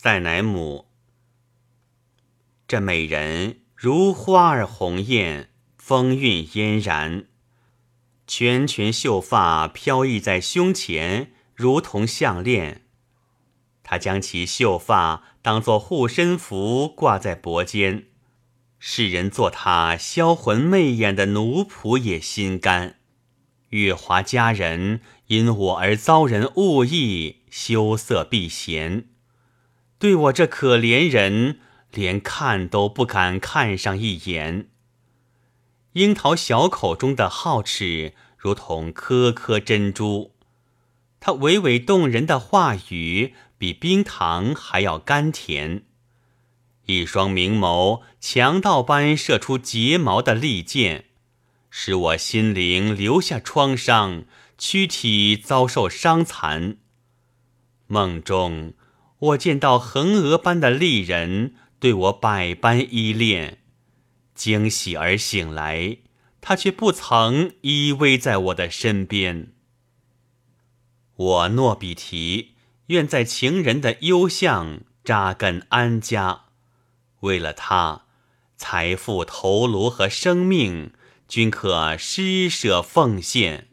塞乃姆。这美人如花儿红艳，风韵嫣然，圈圈秀发飘逸在胸前，如同项链。她将其秀发当作护身符挂在脖间，世人做她销魂媚眼的奴仆也心甘。月华佳人因我而遭人误意，羞涩避嫌，对我这可怜人连看都不敢看上一眼。樱桃小口中的皓齿，如同颗颗珍珠。它娓娓动人的话语，比冰糖还要甘甜。一双明眸，强盗般射出睫毛的利剑。使我心灵留下创伤，躯体遭受伤残。梦中，我见到横额般的丽人对我百般依恋，惊喜而醒来，她却不曾依偎在我的身边。我诺比提愿在情人的幽巷扎根安家，为了他，财富、头颅和生命。均可施舍奉献。